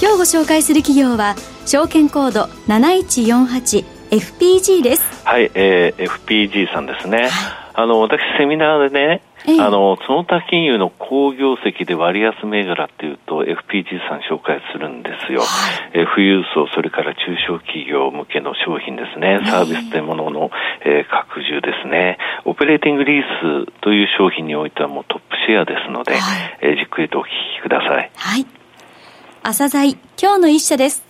今日ご紹介する企業は証券コード 7148FPG ですはい、えー、FPG さんですね、はい、あの私セミナーでねえあの、その他金融の好業績で割安銘柄っていうと FPG さん紹介するんですよ。はい、え富裕層、それから中小企業向けの商品ですね。サービスというものの、えー、拡充ですね。オペレーティングリースという商品においてはもうトップシェアですので、はい、えー、じっくりとお聞きください。はい。朝鮮今日の一社です。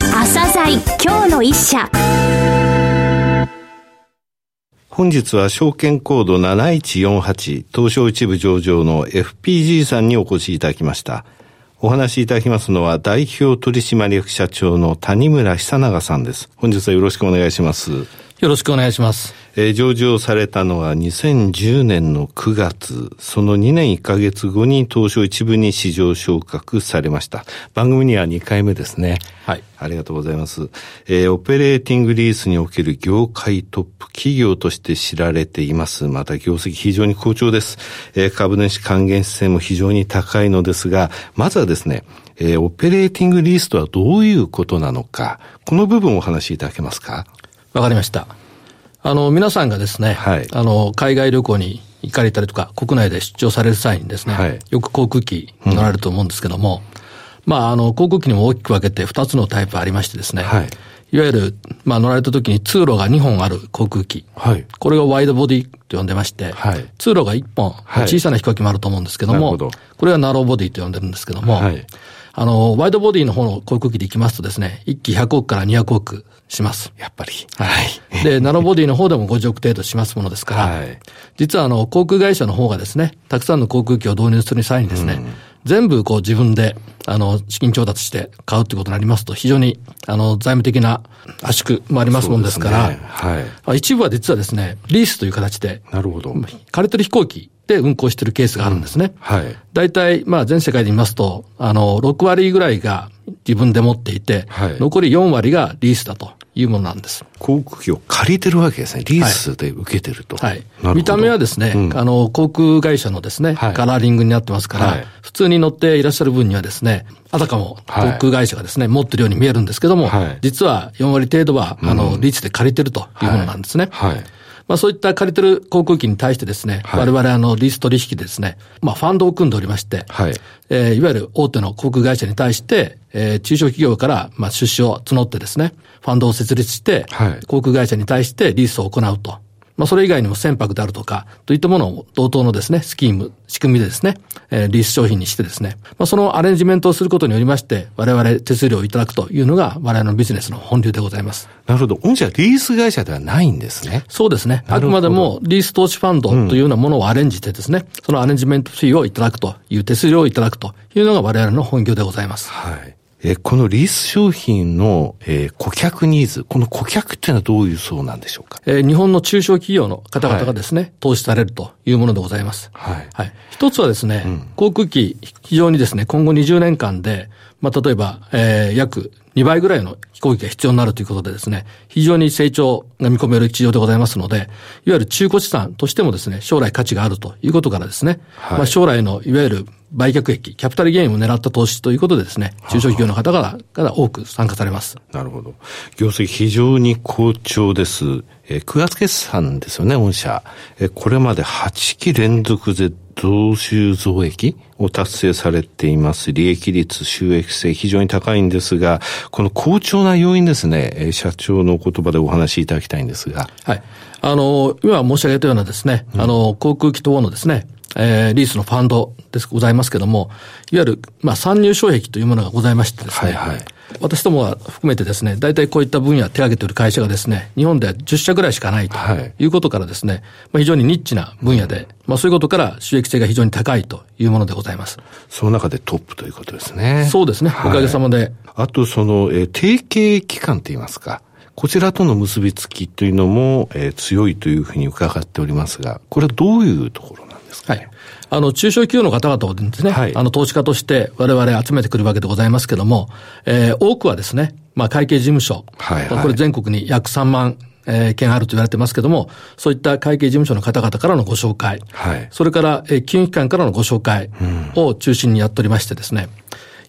朝鮮今日の一社。本日は証券コード7148東証一部上場の FPG さんにお越しいただきました。お話しいただきますのは代表取締役社長の谷村久永さんです。本日はよろしくお願いします。よろしくお願いします。えー、上場されたのは2010年の9月、その2年1ヶ月後に東証一部に市場昇格されました。番組には2回目ですね。はい。ありがとうございます。えー、オペレーティングリースにおける業界トップ企業として知られています。また業績非常に好調です。えー、株主還元姿勢も非常に高いのですが、まずはですね、えー、オペレーティングリースとはどういうことなのか、この部分をお話しいただけますか？わかりました。あの、皆さんがですね、はい、あの、海外旅行に行かれたりとか、国内で出張される際にですね、はい、よく航空機乗られると思うんですけども、うん、まあ、あの、航空機にも大きく分けて2つのタイプありましてですね、はい、いわゆる、まあ、乗られた時に通路が2本ある航空機。はい。これがワイドボディと呼んでまして、はい。通路が1本、はい、小さな飛行機もあると思うんですけども、どこれはナローボディと呼んでるんですけども、はい。あの、ワイドボディの方の航空機で行きますとですね、1機100億から200億します。やっぱり。はい。で、ナノボディの方でも50億程度しますものですから、はい、実はあの、航空会社の方がですね、たくさんの航空機を導入する際にですね、うん、全部こう自分で、あの、資金調達して買うってことになりますと、非常に、あの、財務的な圧縮もありますもんですから、ね、はい。一部は実はですね、リースという形で、なるほど。枯れてる飛行機で運航しているケースがあるんですね。うん、はい。大体、まあ全世界で見ますと、あの、6割ぐらいが自分で持っていて、はい、残り4割がリースだというものなんです。航空機を借りてるわけですね。リースで受けてると。はい。はい、見た目はですね、うん、あの、航空会社のですね、はい、カラーリングになってますから、はい、普通に乗っていらっしゃる分にはですね、あたかも航空会社がですね、持ってるように見えるんですけども、実は4割程度は、あの、リースで借りてるというものなんですね。はいまあそういった借りてる航空機に対してですね、はい、我々あのリース取引でですね、まあファンドを組んでおりまして、はい。えー、いわゆる大手の航空会社に対して、えー、中小企業からまあ出資を募ってですね、ファンドを設立して、はい、航空会社に対してリースを行うと。まあ、それ以外にも船舶であるとか、といったものを同等のですね、スキーム、仕組みでですね、えー、リース商品にしてですね、まあ、そのアレンジメントをすることによりまして、我々手数料をいただくというのが、我々のビジネスの本流でございます。なるほど。御社リース会社ではないんですね。そうですね。あくまでもリース投資ファンドというようなものをアレンジしてですね、うん、そのアレンジメントフィーをいただくという手数料をいただくというのが我々の本業でございます。はい。えこのリース商品の、えー、顧客ニーズ、この顧客っていうのはどういう層なんでしょうか、えー、日本の中小企業の方々がですね、はい、投資されるというものでございます。はい。はい。一つはですね、うん、航空機、非常にですね、今後20年間で、まあ、例えば、えー、約2倍ぐらいの飛行機が必要になるということでですね、非常に成長が見込める市場でございますので、いわゆる中古資産としてもですね、将来価値があるということからですね、はい、まあ将来のいわゆる売却益、キャピタルゲインを狙った投資ということでですね、中小企業の方がが多く参加されます。なるほど。業績非常に好調です。えー、9月決算ですよね、御社。えー、これまで8期連続で増収増益を達成されています。利益率、収益性非常に高いんですが、この好調な要因ですね、社長の言葉でお話しいただきたいんですが。はい。あの、今申し上げたようなですね、うん、あの、航空機等のですね、えー、リースのファンドですございますけども、いわゆる、まあ、参入障壁というものがございましてですね、はいはい、私どもは含めてですね、大体こういった分野手挙げている会社がですね、日本では10社ぐらいしかないということからですね、まあ、非常にニッチな分野で、まあ、そういうことから収益性が非常に高いというものでございます。その中でトップということですね。そうですね、はい、おかげさまで。あと、その、えー、提携機関といいますか、こちらとの結びつきというのも、えー、強いというふうに伺っておりますが、これはどういうところなんですか、はい。あの、中小企業の方々をですね、はい、あの、投資家として我々集めてくるわけでございますけれども、えー、多くはですね、まあ、会計事務所、はいはい、これ全国に約3万えー、件あると言われてますけども、そういった会計事務所の方々からのご紹介、はい、それから、えー、金融機関からのご紹介を中心にやっておりましてですね、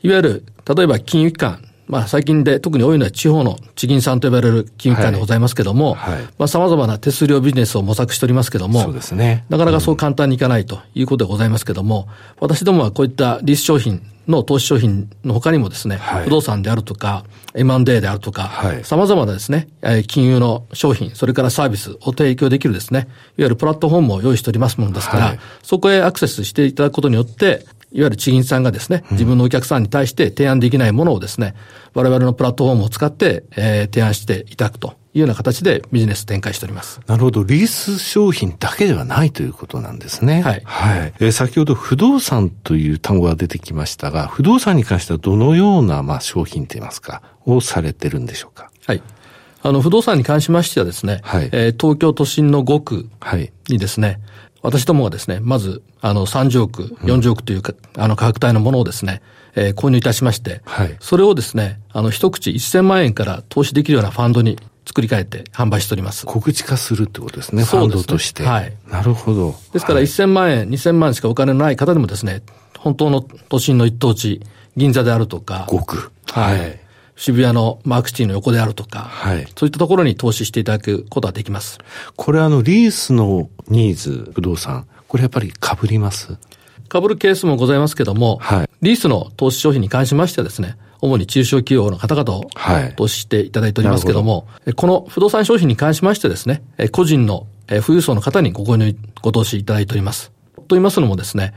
いわゆる、例えば金融機関、まあ、最近で特に多いのは地方の地銀さんと呼ばれる金融機関でございますけれども、はい。はい、まあ、様々な手数料ビジネスを模索しておりますけれども、そうですね。なかなかそう簡単にいかないということでございますけれども、うん、私どもはこういったリース商品の投資商品の他にもですね、はい、不動産であるとか、M&A であるとか、はい、様々なですね、金融の商品、それからサービスを提供できるですね、いわゆるプラットフォームを用意しておりますものですから、はい、そこへアクセスしていただくことによって、いわゆる地銀さんがですね、自分のお客さんに対して提案できないものをですね、我々のプラットフォームを使って、えー、提案していただくというような形でビジネス展開しております。なるほど。リース商品だけではないということなんですね。はい。はい。えー、先ほど不動産という単語が出てきましたが、不動産に関してはどのような、まあ、商品といいますか、をされてるんでしょうか？はい。あの、不動産に関しましてはですね、はい、えー、東京都心の5区にですね、はい私どもはですね、まず、あの、30億、40億というか、うん、あの、価格帯のものをですね、えー、購入いたしまして、はい、それをですね、あの、一口1000万円から投資できるようなファンドに作り変えて販売しております。告知化するってことですね、ファンドとして。はい。なるほど。ですから1000万円、はい、2000万円しかお金のない方でもですね、本当の都心の一等地、銀座であるとか、5区。はい。渋谷のマークシティの横であるとか、はい、そういったところに投資していただくことができます。これあの、リースのニーズ、不動産、これやっぱり被ります？被るケースもございますけども、はい、リースの投資商品に関しましてはですね、主に中小企業の方々を投資していただいておりますけども、はい、この不動産商品に関しましてですね、個人の富裕層の方にご購入、ご投資いただいております。と言いますのもですね、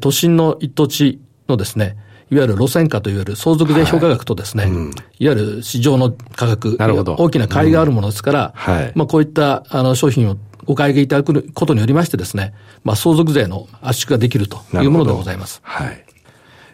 都心の一等地のですね、いわゆる路線価といわれる相続税評価額とですね、はい。うん、いわゆる市場の価格、大きな買いがあるものですから、うん。はい、まあこういったあの商品をお買い上げいただくことによりましてですね、まあ相続税の圧縮ができるというものでございます。はい。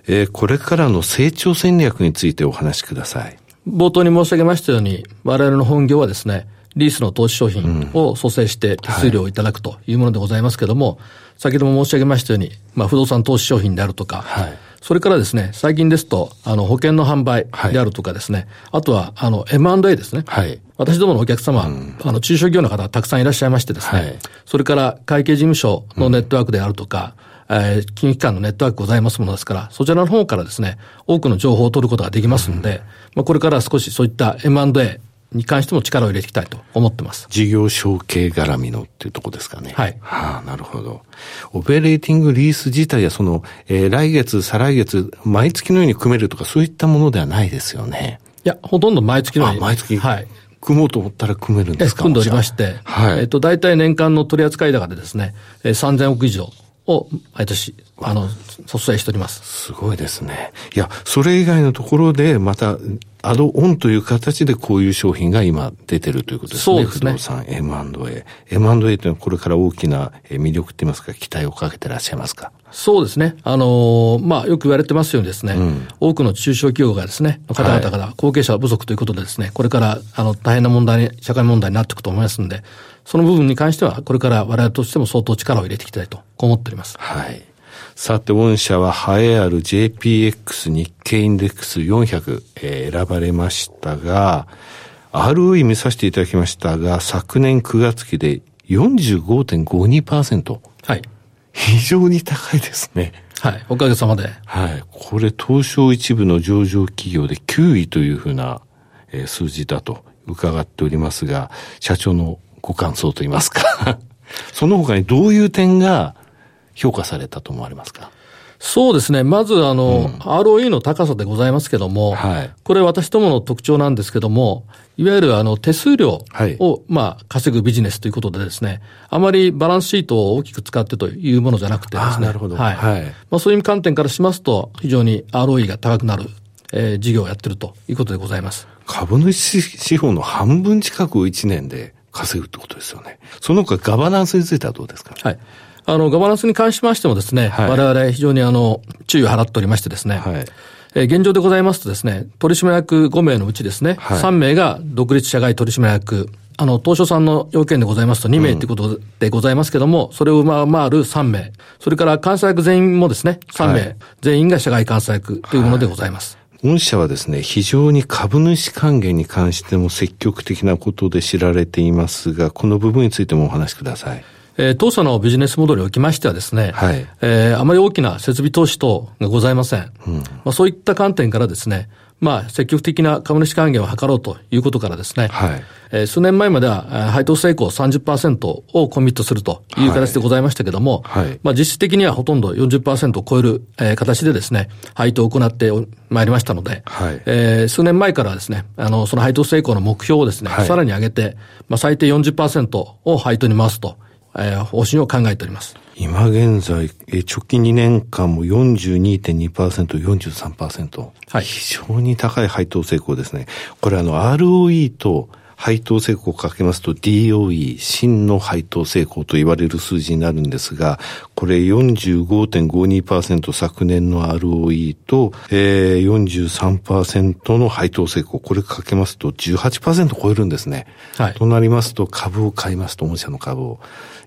えー、これからの成長戦略についてお話しください。冒頭に申し上げましたように、我々の本業はですね、リースの投資商品を蘇生して手数料をいただくというものでございますけれども、はい、先ほども申し上げましたように、まあ不動産投資商品であるとか、はいそれからですね、最近ですと、あの、保険の販売であるとかですね、はい、あとは、あの、M&A ですね。はい。私どものお客様、うん、あの、中小企業の方たくさんいらっしゃいましてですね、はい、それから会計事務所のネットワークであるとか、うん、えー、金融機関のネットワークございますものですから、そちらの方からですね、多くの情報を取ることができますので、うん、まあ、これから少しそういった M&A、に関しても力を入れていきたいと思ってます。事業承継絡みのっていうとこですかね。はい。はあ、なるほど。オペレーティングリース自体はその、えー、来月、再来月、毎月のように組めるとかそういったものではないですよね。いや、ほとんど毎月のように。あ、毎月。はい。組もうと思ったら組めるんですか？組んでおりまして、はい。えっと、大体年間の取扱高でですね、えー、3000億以上を毎年、あの、卒生しております。すごいですね。いや、それ以外のところで、また、アドオンという形でこういう商品が今出てるということですね。そうですね。不動産 M&A。M&A というのはこれから大きな魅力って言いますか、期待をかけてらっしゃいますか？そうですね。あのー、まあ、よく言われてますようにですね、うん、多くの中小企業がですね、方々から後継者不足ということでですね、これから、あの、大変な問題、社会問題になっていくと思いますんで、その部分に関しては、これから我々としても相当力を入れていきたいと思っております。はい。さて、御社は栄えある JPX 日経インデックス400、えー、選ばれましたが、ROE 見させていただきましたが、昨年9月期で45.52%。はい。非常に高いですね。はい。おかげさまで。はい。これ、東証一部の上場企業で9位というふうな、えー、数字だと伺っておりますが、社長のご感想といいますか その他にどういう点が評価されたと思われますか？そうですね。まず、あの、うん、ROE の高さでございますけども、はい、これ私どもの特徴なんですけども、いわゆるあの手数料を、はい、まあ、稼ぐビジネスということでですね、あまりバランスシートを大きく使ってというものじゃなくてですね。なるほど。はい。はい、まあ、そういう観点からしますと、非常に ROE が高くなる、えー、事業をやってるということでございます。株主資本の半分近くを1年で稼ぐってことですよね。その他ガバナンスについてはどうですかはい。あの、ガバナンスに関しましてもですね、はい、我々非常にあの、注意を払っておりましてですね、はい、え現状でございますとですね、取締役5名のうちですね、はい、3名が独立社外取締役、あの、当初さんの要件でございますと2名ということでございますけども、うん、それを上回る3名、それから監査役全員もですね、3名、はい、全員が社外監査役というものでございます。御社はですね、非常に株主還元に関しても積極的なことで知られていますが、この部分についてもお話しください。えー、当社のビジネスモデルにおきましてはですね、はい、えー、あまり大きな設備投資等がございません。うん、まあ、そういった観点からですね、まあ、積極的な株主還元を図ろうということからですね、はい、えー、数年前までは配当成功30%をコミットするという形でございましたけれども、はい。はい、まあ、実質的にはほとんど40%を超える、えー、形でですね、配当を行ってまいりましたので、はい、えー、数年前からですね、あの、その配当成功の目標をですね、さらに上げて、まあ、最低40%を配当に回すとえー、方針を考えております。今現在、え直近2年間も42.2%、43%。はい。非常に高い配当成功ですね。これあの ROE と配当成功をかけますと DOE、真の配当成功と言われる数字になるんですが、これ45.52%昨年の ROE と、えー、43%の配当成功、これかけますと18%超えるんですね。はい。となりますと株を買いますと、御社の株を。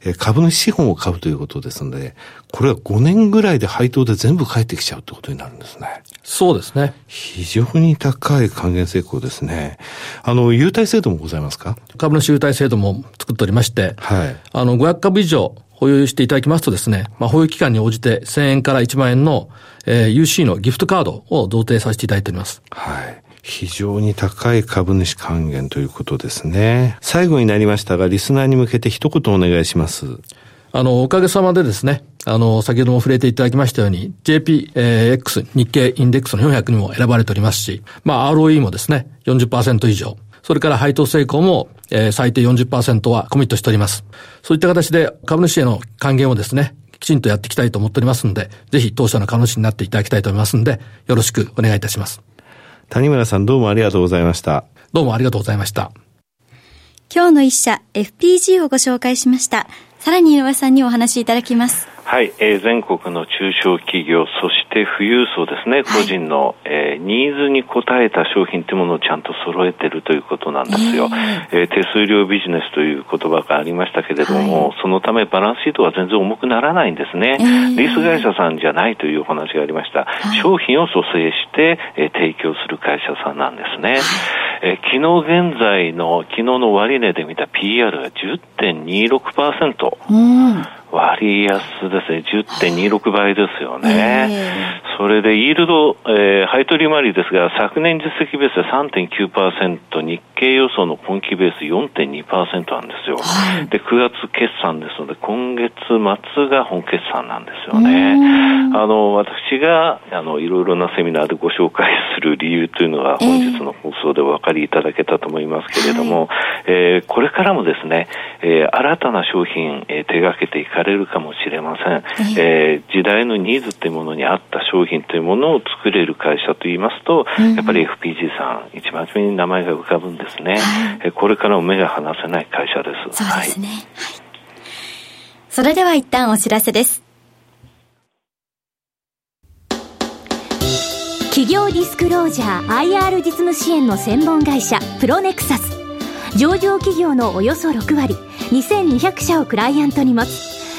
え株主資本を買うということですので、これは5年ぐらいで配当で全部返ってきちゃうってことになるんですね。そうですね。非常に高い還元成功ですね。あの、優待制度もございますか？株主優待制度も作っておりまして、はい。あの、500株以上保有していただきますとですね、まあ、保有期間に応じて1000円から1万円の、えー、UC のギフトカードを贈呈させていただいております。はい。非常に高い株主還元ということですね。最後になりましたが、リスナーに向けて一言お願いします。あの、おかげさまでですね、あの、先ほども触れていただきましたように、JPX 日経インデックスの400にも選ばれておりますし、まあ ROE もですね、40%以上。それから配当成功も、えー、最低40%はコミットしております。そういった形で株主への還元をですね、きちんとやっていきたいと思っておりますので、ぜひ当社の株主になっていただきたいと思いますので、よろしくお願いいたします。谷村さんどうもありがとうございました。どうもありがとうございました。今日の一社 FPG をご紹介しました。さらに井上さんにお話しいただきます。はい、えー、全国の中小企業、そして富裕層ですね、個人の、えー、ニーズに応えた商品というものをちゃんと揃えてるということなんですよ。えー、えー、手数料ビジネスという言葉がありましたけれども、はい、そのためバランスシートは全然重くならないんですね。えー、リース会社さんじゃないというお話がありました。はい、商品を蘇生して、えー、提供する会社さんなんですね。はい、えー、昨日現在の、昨日の終値で見た PR が10.26%。うん割安ですね、10.26倍ですよね。えー、それで、イールド、えー、配当利回りですが、昨年実績ベースで3.9%、日経予想の今期ベース4.2%なんですよ。はい、で、9月決算ですので、今月末が本決算なんですよね。あの、私が、あの、いろいろなセミナーでご紹介する理由というのは、本日の放送でお分かりいただけたと思いますけれども、えー、これからもですね、えー、新たな商品、えー、手掛けていかれるかもしれません、えー、時代のニーズというものに合った商品というものを作れる会社といいますと、うん、やっぱり FPG さん、一番初めに名前が浮かぶんですね、はい、これからも目が離せない会社です。そうですね。はい、それでは一旦お知らせです。企業ディスクロージャー IR 実務支援の専門会社プロネクサス。上場企業のおよそ6割。2200社をクライアントに持つ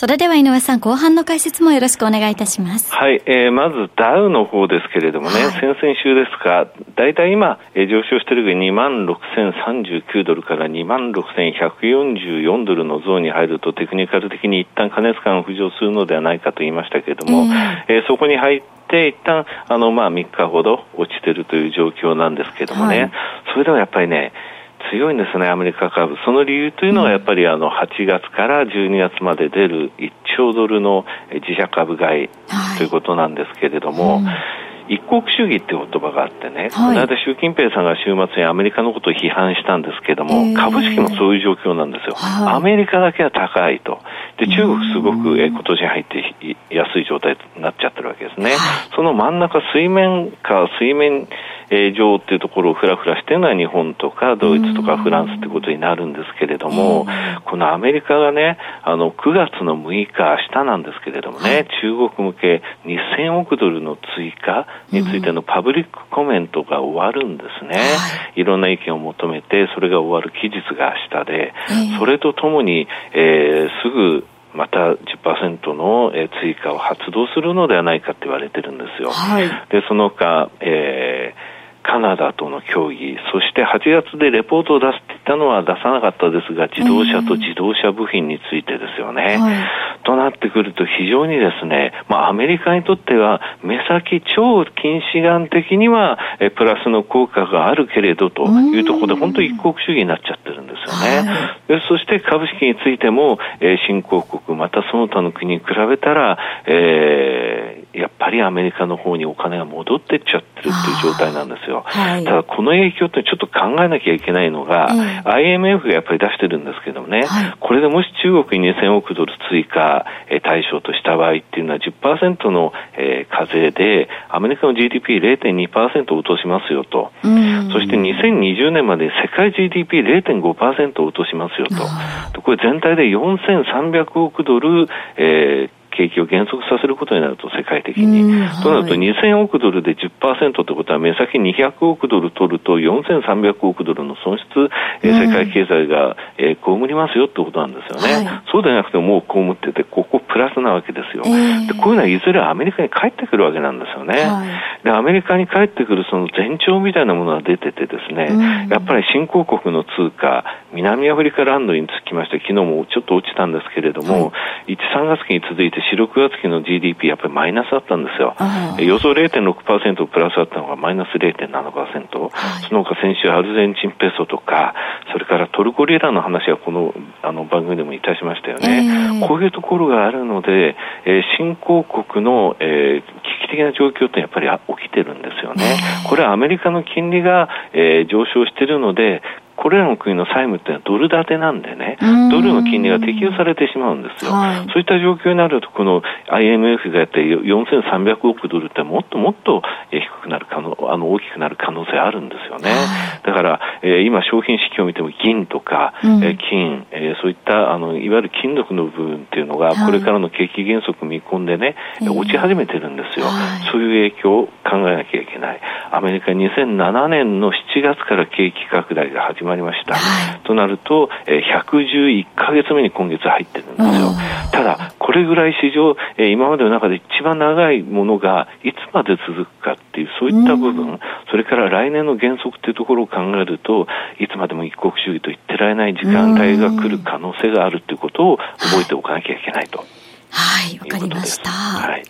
それでは井上さん、後半の解説もよろしくお願いいたします。はい、えー、まずダウの方ですけれどもね、はい、先々週ですが、大体今、えー、上昇しているが2万6039ドルから2万6144ドルのゾーンに入るとテクニカル的に一旦加熱感浮上するのではないかと言いましたけれども、えー、えー、そこに入って一旦あのまあ3日ほど落ちてるという状況なんですけれどもね、はい、それでもやっぱりね、強いんですね、アメリカ株。その理由というのはやっぱりあの8月から12月まで出る1兆ドルの自社株買いということなんですけれども、はいうん。一国主義って言葉があってね、はい、この間習近平さんが週末にアメリカのことを批判したんですけども、えー、株式もそういう状況なんですよ、はい、アメリカだけは高いと。で、中国すごくえ今年入って安い状態になっちゃってるわけですね。はい、その真ん中水面か水面え上っていうところをふらふらしてるのは日本とかドイツとかフランスってことになるんですけれども、このアメリカがね、あの9月の6日、明日なんですけれどもね、中国向け2000億ドルの追加についてのパブリックコメントが終わるんですね。い。ろんな意見を求めて、それが終わる期日が明日で、それとともに、えー、すぐまた10%の追加を発動するのではないかって言われてるんですよ。はい、で、その他、えーカナダとの協議、そして8月でレポートを出すって言ったのは出さなかったですが、自動車と自動車部品についてですよね。はい、となってくると非常にですね、まあアメリカにとっては目先超近視眼的にはえプラスの効果があるけれどというところで本当一国主義になっちゃってるんですよね。はい、でそして株式についても、えー、新興国またその他の国に比べたら、えー、やっぱりアメリカの方にお金が戻ってっちゃってるっていう状態なんですよ。よ。はい、ただ、この影響ってちょっと考えなきゃいけないのが、えー、IMF がやっぱり出してるんですけどもね、はい、これでもし中国に2000億ドル追加、えー、対象とした場合っていうのは10%の、えー、課税で、アメリカの GDP0.2% 落としますよと。そして2020年まで世界 GDP0.5% 落としますよと。これ全体で4300億ドル、えー、景気を減速させることになると、世界的に。となると、2000億ドルで10%ってことは、目先200億ドル取ると、4300億ドルの損失、え世界経済が、えー、被りますよってことなんですよね。はい、そうでなくてもう被ってて、ここプラスなわけですよ。えー、でこういうのはいずれアメリカに帰ってくるわけなんですよね。はい、で、アメリカに帰ってくるその前兆みたいなものが出ててですね、やっぱり新興国の通貨、南アフリカランドにつきまして、昨日もちょっと落ちたんですけれども、はい、1、3月期に続いて4、6月期の GDP やっぱりマイナスだったんですよ。予想0.6%プラスだったのがマイナス0.7%。はい、その他先週アルゼンチンペソとか、それからトルコリラの話はこのあの番組でもいたしましたよね。えー、こういうところがあるので、えー、新興国の、えー、危機的な状況ってやっぱり起きてるんですよね。これはアメリカの金利が、えー、上昇しているので、これらの国の債務っていうのはドル建てなんでね、ドルの金利が適用されてしまうんですよ。はい、そういった状況になると、この IMF がやって4300億ドルってもっともっと低くなる可能、あの大きくなる可能性あるんですよね。はい、だから、えー、今商品指標を見ても銀とか、うん、えー、金、えー、そういったあのいわゆる金属の部分っていうのが、これからの景気減速見込んでね、はい、落ち始めてるんですよ。そういう影響を考えなきゃいけない。アメリカ2007年の7月から景気拡大が始まりました。はい、となると、えー、111か月目に今月入ってるんですよ。ただ、これぐらい市場、えー、今までの中で一番長いものがいつまで続くかっていう、そういった部分、それから来年の減速っていうところを考えると、いつまでも一国主義と言ってられない時間帯が来る可能性があるっていうことを覚えておかなきゃいけないと。はい、わ、かりました。はい、はい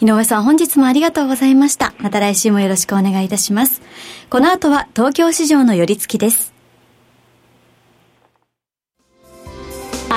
井上さん本日もありがとうございました。また来週もよろしくお願いいたします。この後は東京市場の寄り付きです。